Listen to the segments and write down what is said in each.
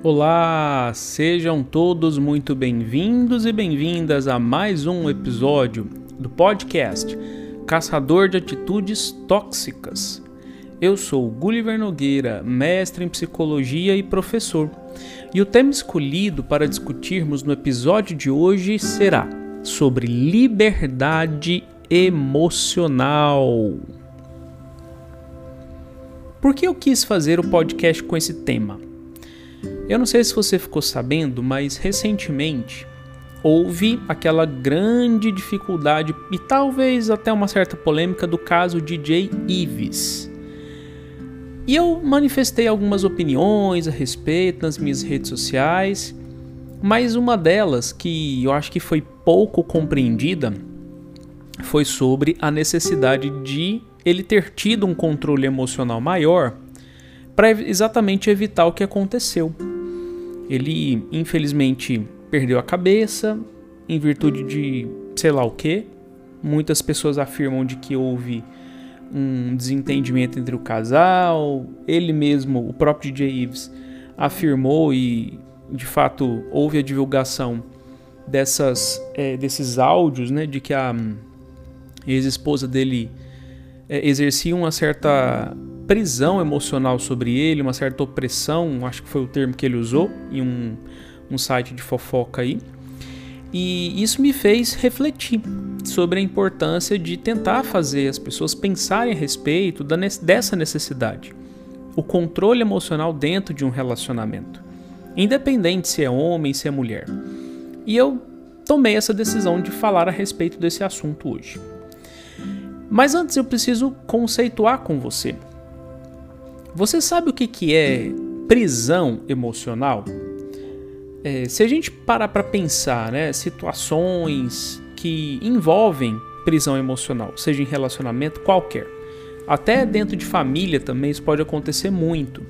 Olá, sejam todos muito bem-vindos e bem-vindas a mais um episódio do podcast Caçador de Atitudes Tóxicas. Eu sou Gulliver Nogueira, mestre em psicologia e professor, e o tema escolhido para discutirmos no episódio de hoje será sobre liberdade emocional. Por que eu quis fazer o podcast com esse tema? Eu não sei se você ficou sabendo, mas recentemente houve aquela grande dificuldade e talvez até uma certa polêmica do caso DJ Ives. E eu manifestei algumas opiniões a respeito nas minhas redes sociais, mas uma delas que eu acho que foi pouco compreendida foi sobre a necessidade de ele ter tido um controle emocional maior para exatamente evitar o que aconteceu. Ele, infelizmente, perdeu a cabeça em virtude de sei lá o que. Muitas pessoas afirmam de que houve um desentendimento entre o casal. Ele mesmo, o próprio DJ Ives, afirmou e de fato houve a divulgação dessas, é, desses áudios, né, de que a ex-esposa dele é, exercia uma certa prisão emocional sobre ele, uma certa opressão, acho que foi o termo que ele usou em um, um site de fofoca aí. E isso me fez refletir sobre a importância de tentar fazer as pessoas pensarem a respeito da, dessa necessidade. O controle emocional dentro de um relacionamento, independente se é homem, se é mulher. E eu tomei essa decisão de falar a respeito desse assunto hoje. Mas antes eu preciso conceituar com você. Você sabe o que, que é prisão emocional? É, se a gente parar para pensar, né, situações que envolvem prisão emocional, seja em relacionamento qualquer, até dentro de família também isso pode acontecer muito.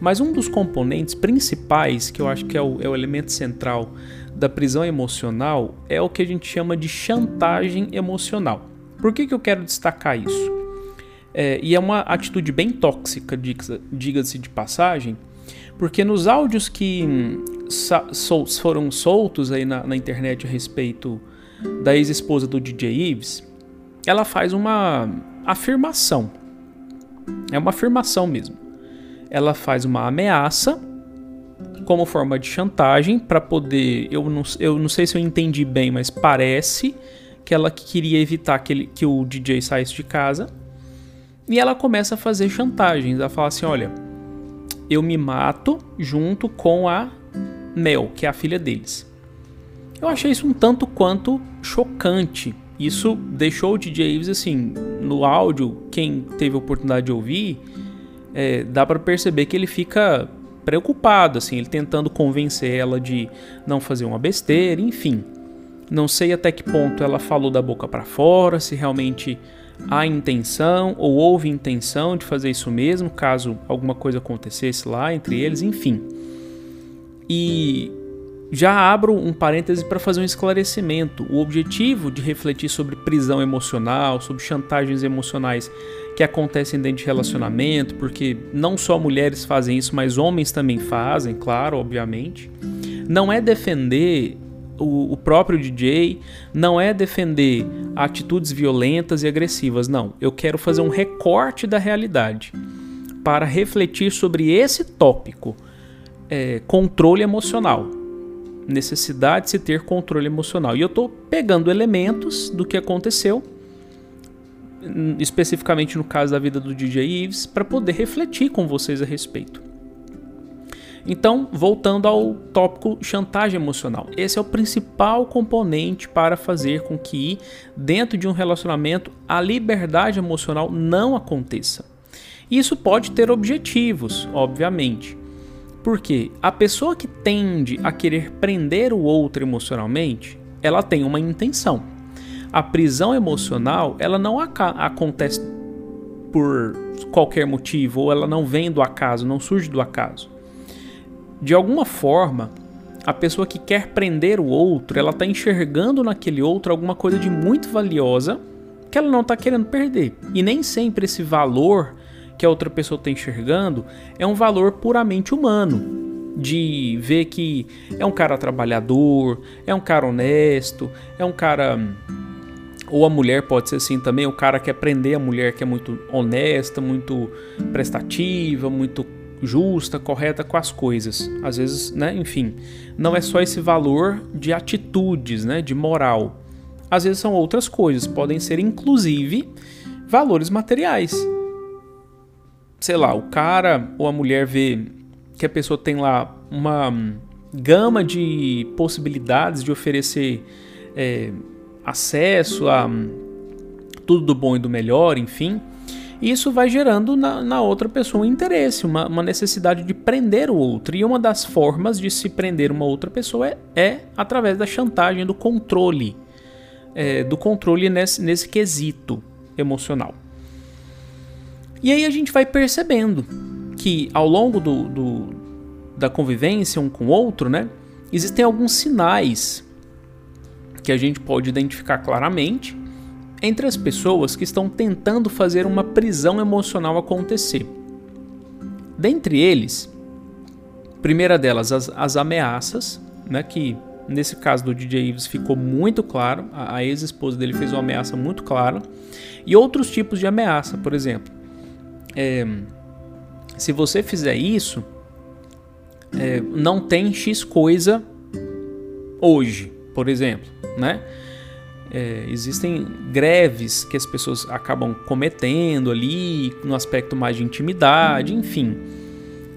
Mas um dos componentes principais, que eu acho que é o, é o elemento central da prisão emocional, é o que a gente chama de chantagem emocional. Por que, que eu quero destacar isso? É, e é uma atitude bem tóxica, diga-se de passagem, porque nos áudios que hum, foram soltos aí na, na internet a respeito da ex-esposa do DJ Ives, ela faz uma afirmação. É uma afirmação mesmo. Ela faz uma ameaça como forma de chantagem para poder. Eu não, eu não sei se eu entendi bem, mas parece que ela queria evitar que, ele, que o DJ saísse de casa. E ela começa a fazer chantagens. Ela fala assim: olha, eu me mato junto com a Mel, que é a filha deles. Eu achei isso um tanto quanto chocante. Isso deixou o DJ Ives assim, no áudio, quem teve a oportunidade de ouvir, é, dá para perceber que ele fica preocupado, assim, ele tentando convencer ela de não fazer uma besteira, enfim. Não sei até que ponto ela falou da boca para fora, se realmente há intenção ou houve intenção de fazer isso mesmo, caso alguma coisa acontecesse lá entre eles, enfim. E já abro um parêntese para fazer um esclarecimento. O objetivo de refletir sobre prisão emocional, sobre chantagens emocionais que acontecem dentro de relacionamento, porque não só mulheres fazem isso, mas homens também fazem, claro, obviamente, não é defender o, o próprio DJ, não é defender atitudes violentas e agressivas, não. Eu quero fazer um recorte da realidade para refletir sobre esse tópico, é, controle emocional. Necessidade de se ter controle emocional. E eu estou pegando elementos do que aconteceu, especificamente no caso da vida do DJ Ives, para poder refletir com vocês a respeito. Então, voltando ao tópico chantagem emocional. Esse é o principal componente para fazer com que, dentro de um relacionamento, a liberdade emocional não aconteça. Isso pode ter objetivos, obviamente. Porque a pessoa que tende a querer prender o outro emocionalmente, ela tem uma intenção. A prisão emocional, ela não acontece por qualquer motivo, ou ela não vem do acaso, não surge do acaso de alguma forma, a pessoa que quer prender o outro, ela está enxergando naquele outro alguma coisa de muito valiosa que ela não está querendo perder. E nem sempre esse valor que a outra pessoa está enxergando é um valor puramente humano. de ver que é um cara trabalhador, é um cara honesto, é um cara ou a mulher pode ser assim também, o cara quer prender a mulher que é muito honesta, muito prestativa, muito justa, correta com as coisas. Às vezes, né, enfim, não é só esse valor de atitudes, né, de moral. Às vezes são outras coisas, podem ser inclusive valores materiais. Sei lá, o cara ou a mulher vê que a pessoa tem lá uma gama de possibilidades de oferecer é, acesso a tudo do bom e do melhor, enfim. Isso vai gerando na, na outra pessoa um interesse, uma, uma, necessidade de prender o outro. E uma das formas de se prender uma outra pessoa é, é através da chantagem, do controle. É, do controle nesse, nesse quesito emocional. E aí a gente vai percebendo que ao longo do, do, da convivência um com o outro, né, existem alguns sinais que a gente pode identificar claramente entre as pessoas que estão tentando fazer uma prisão emocional acontecer. Dentre eles, primeira delas, as, as ameaças, né, que nesse caso do DJ Ives ficou muito claro, a, a ex-esposa dele fez uma ameaça muito clara, e outros tipos de ameaça, por exemplo. É, se você fizer isso, é, não tem X coisa hoje, por exemplo né? É, existem greves que as pessoas acabam cometendo ali, no aspecto mais de intimidade, enfim.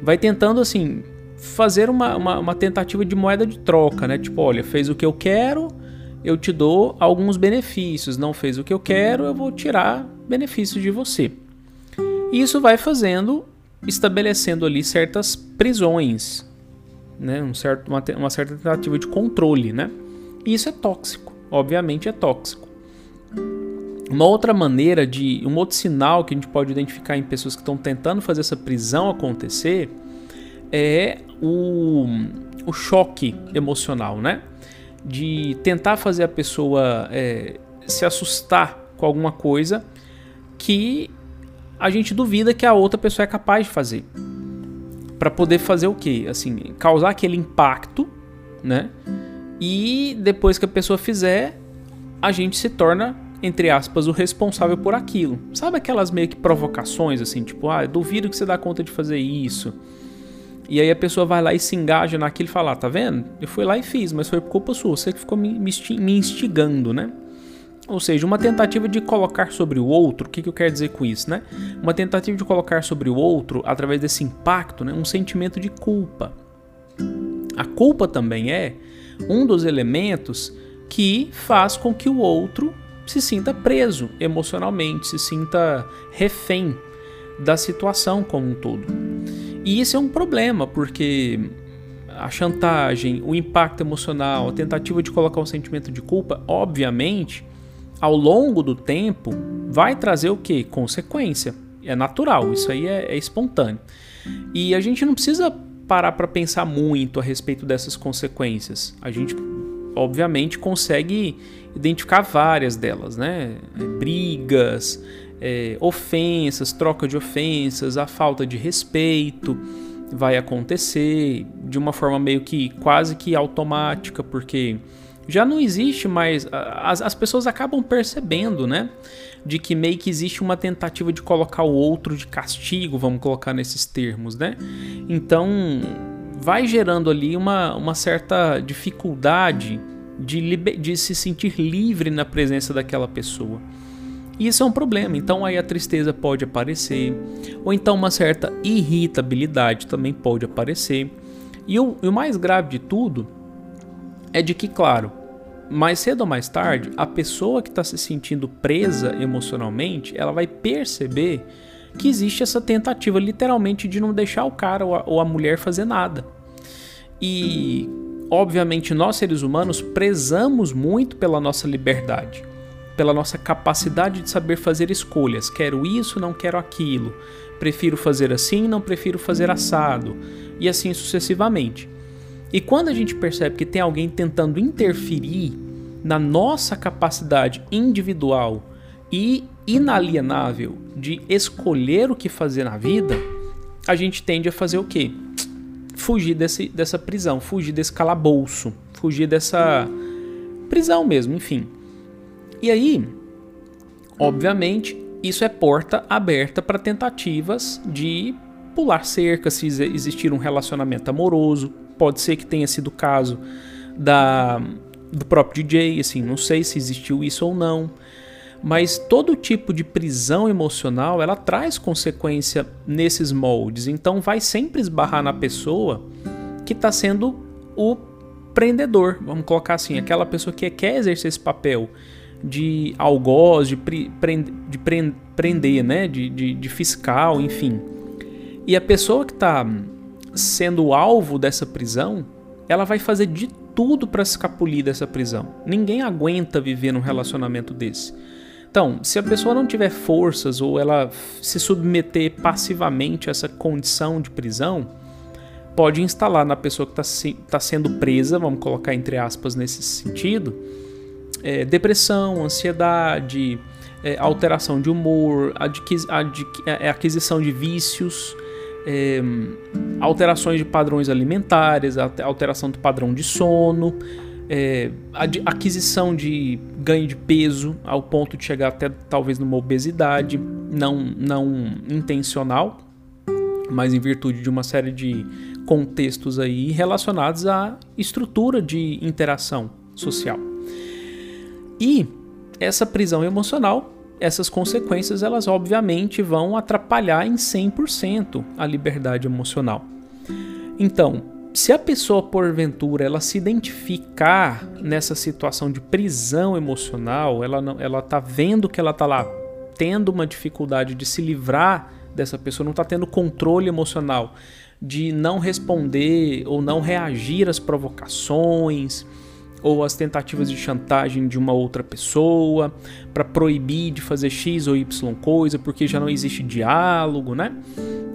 Vai tentando, assim, fazer uma, uma, uma, tentativa de moeda de troca, né? Tipo, olha, fez o que eu quero, eu te dou alguns benefícios. Não fez o que eu quero, eu vou tirar benefícios de você. E isso vai fazendo, estabelecendo ali certas prisões, né? Um certo, uma, uma certa tentativa de controle, né? E isso é tóxico, obviamente é tóxico. Uma outra maneira de. Um outro sinal que a gente pode identificar em pessoas que estão tentando fazer essa prisão acontecer é o, o choque emocional, né? De tentar fazer a pessoa é, se assustar com alguma coisa que a gente duvida que a outra pessoa é capaz de fazer. Para poder fazer o quê? Assim, causar aquele impacto, né? E depois que a pessoa fizer, a gente se torna, entre aspas, o responsável por aquilo. Sabe aquelas meio que provocações, assim, tipo, ah, duvido que você dá conta de fazer isso. E aí a pessoa vai lá e se engaja naquilo e fala, ah, tá vendo? Eu fui lá e fiz, mas foi por culpa sua, você que ficou me, instigando, né? Ou seja, uma tentativa de colocar sobre o outro, o que, que eu quero dizer com isso, né? Uma tentativa de colocar sobre o outro, através desse impacto, né, um sentimento de culpa. A culpa também é um dos elementos que faz com que o outro se sinta preso emocionalmente, se sinta refém da situação como um todo. E isso é um problema, porque a chantagem, o impacto emocional, a tentativa de colocar um sentimento de culpa, obviamente, ao longo do tempo, vai trazer o que? Consequência. É natural, isso aí é, é espontâneo. E a gente não precisa parar para pensar muito a respeito dessas consequências. A gente, obviamente, consegue identificar várias delas, né? É, brigas, é, ofensas, troca de ofensas, a falta de respeito vai acontecer de uma forma meio que quase que automática, porque já não existe mais. As, as pessoas acabam percebendo, né? De que meio que existe uma tentativa de colocar o outro de castigo, vamos colocar nesses termos, né? Então vai gerando ali uma, uma certa dificuldade de, de se sentir livre na presença daquela pessoa. E isso é um problema. Então aí a tristeza pode aparecer, ou então uma certa irritabilidade também pode aparecer. E o, e o mais grave de tudo é de que, claro, mais cedo ou mais tarde, a pessoa que está se sentindo presa emocionalmente, ela vai perceber que existe essa tentativa literalmente de não deixar o cara ou a, ou a mulher fazer nada. E, obviamente, nós seres humanos prezamos muito pela nossa liberdade, pela nossa capacidade de saber fazer escolhas. Quero isso, não quero aquilo. Prefiro fazer assim, não prefiro fazer assado. E assim sucessivamente. E quando a gente percebe que tem alguém tentando interferir na nossa capacidade individual e inalienável de escolher o que fazer na vida, a gente tende a fazer o quê? fugir desse, dessa prisão, fugir desse calabouço, fugir dessa prisão mesmo, enfim. E aí, obviamente, isso é porta aberta para tentativas de pular cerca se existir um relacionamento amoroso. Pode ser que tenha sido o caso da, do próprio DJ, assim, não sei se existiu isso ou não. Mas todo tipo de prisão emocional, ela traz consequência nesses moldes. Então vai sempre esbarrar na pessoa que está sendo o prendedor, vamos colocar assim, aquela pessoa que quer exercer esse papel de algoz, de, pre, de prender, né? De, de, de, fiscal, enfim. E a pessoa que está sendo alvo dessa prisão, ela vai fazer de tudo para escapulir dessa prisão. Ninguém aguenta viver num relacionamento desse. Então, se a pessoa não tiver forças ou ela se submeter passivamente a essa condição de prisão, pode instalar na pessoa que está se, tá sendo presa, vamos colocar entre aspas nesse sentido, é, depressão, ansiedade, é, alteração de humor, adqu, é, aquisição de vícios, é, alterações de padrões alimentares, alteração do padrão de sono, é, aquisição de ganho de peso ao ponto de chegar até talvez numa obesidade não, não intencional, mas em virtude de uma série de contextos aí relacionados à estrutura de interação social. E essa prisão emocional, essas consequências, elas obviamente vão atrapalhar em 100% a liberdade emocional. Então, se a pessoa porventura ela se identificar nessa situação de prisão emocional, ela não, ela tá vendo que ela tá lá tendo uma dificuldade de se livrar dessa pessoa, não está tendo controle emocional, de não responder ou não reagir às provocações ou às tentativas de chantagem de uma outra pessoa para proibir de fazer X ou Y coisa porque já não existe diálogo, né?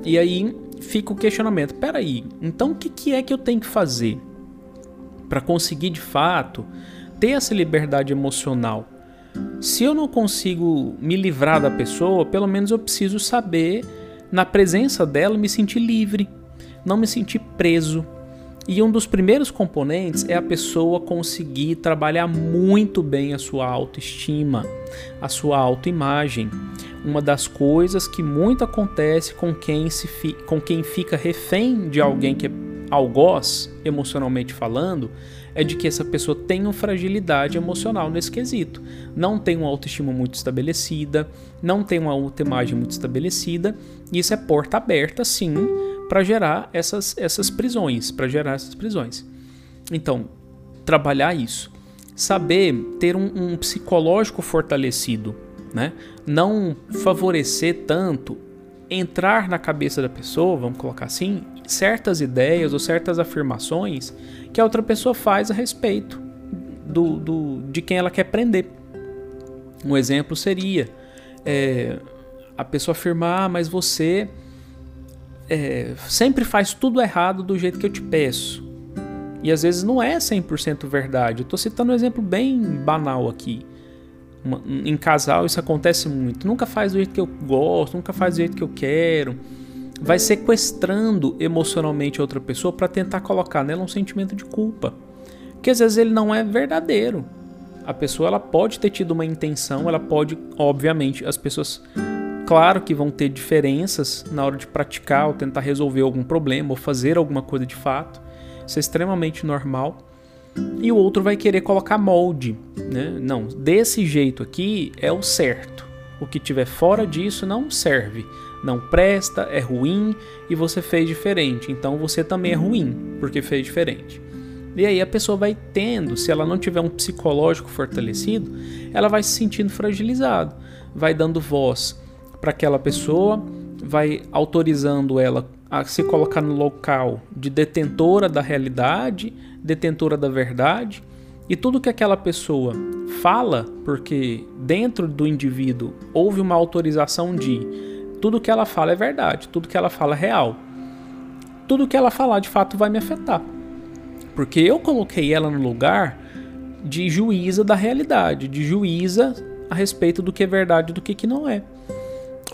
E aí fica o questionamento: peraí, então o que, que é que eu tenho que fazer para conseguir de fato ter essa liberdade emocional? Se eu não consigo me livrar da pessoa, pelo menos eu preciso saber, na presença dela, me sentir livre, não me sentir preso. E um dos primeiros componentes é a pessoa conseguir trabalhar muito bem a sua autoestima, a sua autoimagem uma das coisas que muito acontece com quem, se fi, com quem fica refém de alguém que é algoz, emocionalmente falando, é de que essa pessoa tem uma fragilidade emocional nesse quesito. Não tem uma autoestima muito estabelecida, não tem uma autoimagem muito estabelecida, e isso é porta aberta, sim, para gerar essas, essas prisões, para gerar essas prisões. Então, trabalhar isso. Saber ter um, um psicológico fortalecido, né? Não favorecer tanto entrar na cabeça da pessoa, vamos colocar assim, certas ideias ou certas afirmações que a outra pessoa faz a respeito do, do de quem ela quer prender. Um exemplo seria é, a pessoa afirmar, ah, mas você é, sempre faz tudo errado do jeito que eu te peço. E às vezes não é 100% verdade. Eu estou citando um exemplo bem banal aqui uma, em casal isso acontece muito. Nunca faz do jeito que eu gosto, nunca faz do jeito que eu quero. Vai sequestrando emocionalmente outra pessoa para tentar colocar nela um sentimento de culpa. Que às vezes ele não é verdadeiro. A pessoa ela pode ter tido uma intenção, ela pode, obviamente, as pessoas claro que vão ter diferenças na hora de praticar ou tentar resolver algum problema ou fazer alguma coisa de fato. Isso é extremamente normal e o outro vai querer colocar molde, né? Não, desse jeito aqui é o certo. O que tiver fora disso não serve, não presta, é ruim e você fez diferente. Então você também é ruim porque fez diferente. E aí a pessoa vai tendo, se ela não tiver um psicológico fortalecido, ela vai se sentindo fragilizado, vai dando voz para aquela pessoa, vai autorizando ela a se colocar no local de detentora da realidade, detentora da verdade, e tudo que aquela pessoa fala, porque dentro do indivíduo houve uma autorização de tudo que ela fala é verdade, tudo que ela fala é real. Tudo que ela falar de fato vai me afetar. Porque eu coloquei ela no lugar de juíza da realidade, de juíza a respeito do que é verdade e do que, que não é.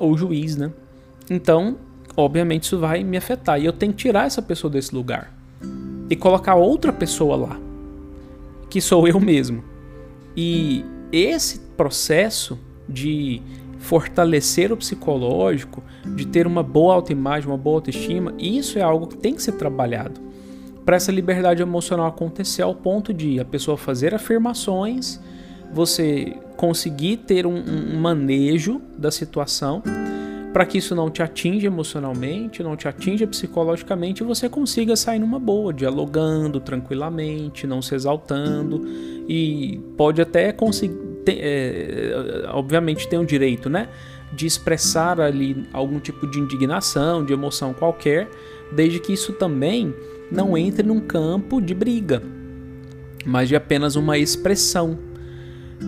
Ou juiz, né? Então, obviamente isso vai me afetar. E eu tenho que tirar essa pessoa desse lugar e colocar outra pessoa lá, que sou eu mesmo. E esse processo de fortalecer o psicológico, de ter uma boa autoimagem, uma boa autoestima, isso é algo que tem que ser trabalhado. Para essa liberdade emocional acontecer ao ponto de a pessoa fazer afirmações, você conseguir ter um, um manejo da situação para que isso não te atinja emocionalmente, não te atinja psicologicamente e você consiga sair numa boa, dialogando tranquilamente, não se exaltando e pode até conseguir, é, obviamente tem o direito, né, de expressar ali algum tipo de indignação, de emoção qualquer, desde que isso também não entre num campo de briga, mas de apenas uma expressão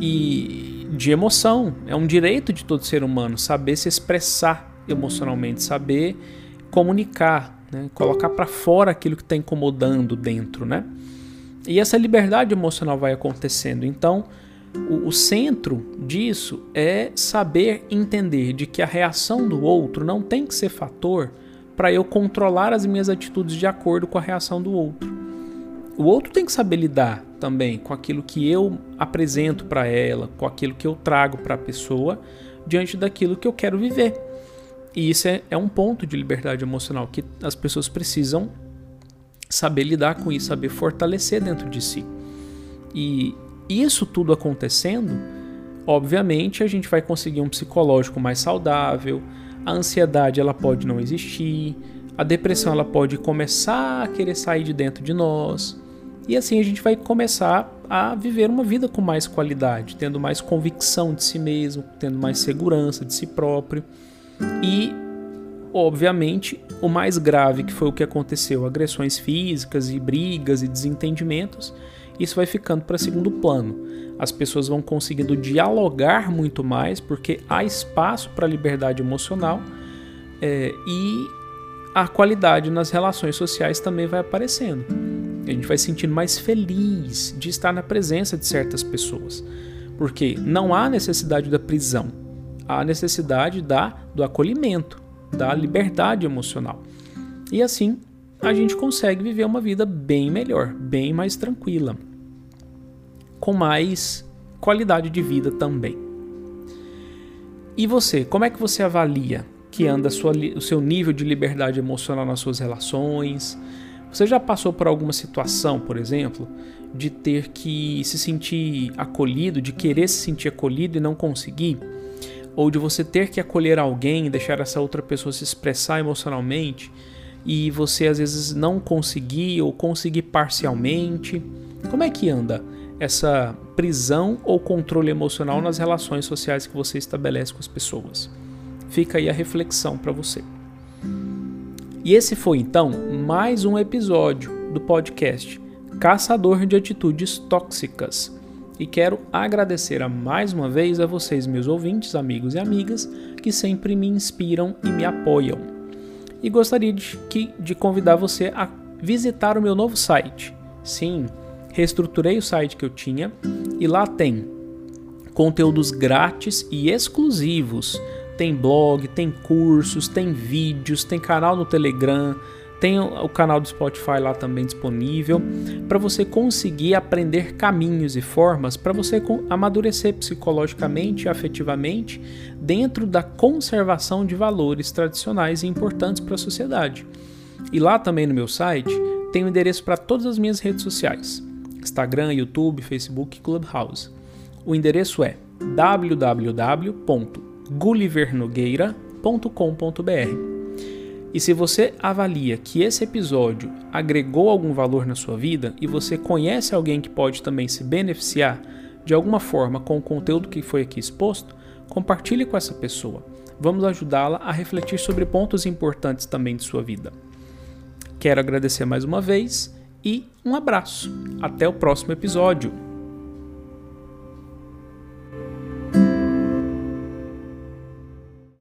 e de emoção. É um direito de todo ser humano saber se expressar emocionalmente, saber comunicar, né? colocar para fora aquilo que está incomodando dentro, né? E essa liberdade emocional vai acontecendo. Então, o, o, centro disso é saber entender de que a reação do outro não tem que ser fator para eu controlar as minhas atitudes de acordo com a reação do outro. O outro tem que saber lidar também com aquilo que eu apresento para ela, com aquilo que eu trago para a pessoa, diante daquilo que eu quero viver. E isso é, é um ponto de liberdade emocional que as pessoas precisam saber lidar com isso, saber fortalecer dentro de si. E isso tudo acontecendo, obviamente a gente vai conseguir um psicológico mais saudável, a ansiedade ela pode não existir, a depressão ela pode começar a querer sair de dentro de nós, e assim a gente vai começar a viver uma vida com mais qualidade, tendo mais convicção de si mesmo, tendo mais segurança de si próprio. E, obviamente, o mais grave que foi o que aconteceu, agressões físicas e brigas e desentendimentos, isso vai ficando para segundo plano. As pessoas vão conseguindo dialogar muito mais porque há espaço para liberdade emocional é, e a qualidade nas relações sociais também vai aparecendo. A gente vai se sentindo mais feliz de estar na presença de certas pessoas. Porque não há necessidade da prisão, há necessidade da, do acolhimento, da liberdade emocional. E assim a gente consegue viver uma vida bem melhor, bem mais tranquila, com mais qualidade de vida também. E você, como é que você avalia que anda sua, o seu nível de liberdade emocional nas suas relações? Você já passou por alguma situação, por exemplo, de ter que se sentir acolhido, de querer se sentir acolhido e não conseguir? Ou de você ter que acolher alguém, deixar essa outra pessoa se expressar emocionalmente e você às vezes não conseguir ou conseguir parcialmente? Como é que anda essa prisão ou controle emocional nas relações sociais que você estabelece com as pessoas? Fica aí a reflexão para você. E esse foi então mais um episódio do podcast Caçador de Atitudes Tóxicas. E quero agradecer a mais uma vez a vocês, meus ouvintes, amigos e amigas, que sempre me inspiram e me apoiam. E gostaria de, de convidar você a visitar o meu novo site. Sim, reestruturei o site que eu tinha e lá tem conteúdos grátis e exclusivos tem blog, tem cursos, tem vídeos, tem canal no Telegram, tem o canal do Spotify lá também disponível para você conseguir aprender caminhos e formas para você amadurecer psicologicamente e afetivamente dentro da conservação de valores tradicionais e importantes para a sociedade. E lá também no meu site tem o endereço para todas as minhas redes sociais: Instagram, YouTube, Facebook Clubhouse. O endereço é www gullivernogueira.com.br. E se você avalia que esse episódio agregou algum valor na sua vida e você conhece alguém que pode também se beneficiar de alguma forma com o conteúdo que foi aqui exposto, compartilhe com essa pessoa. Vamos ajudá-la a refletir sobre pontos importantes também de sua vida. Quero agradecer mais uma vez e um abraço. Até o próximo episódio.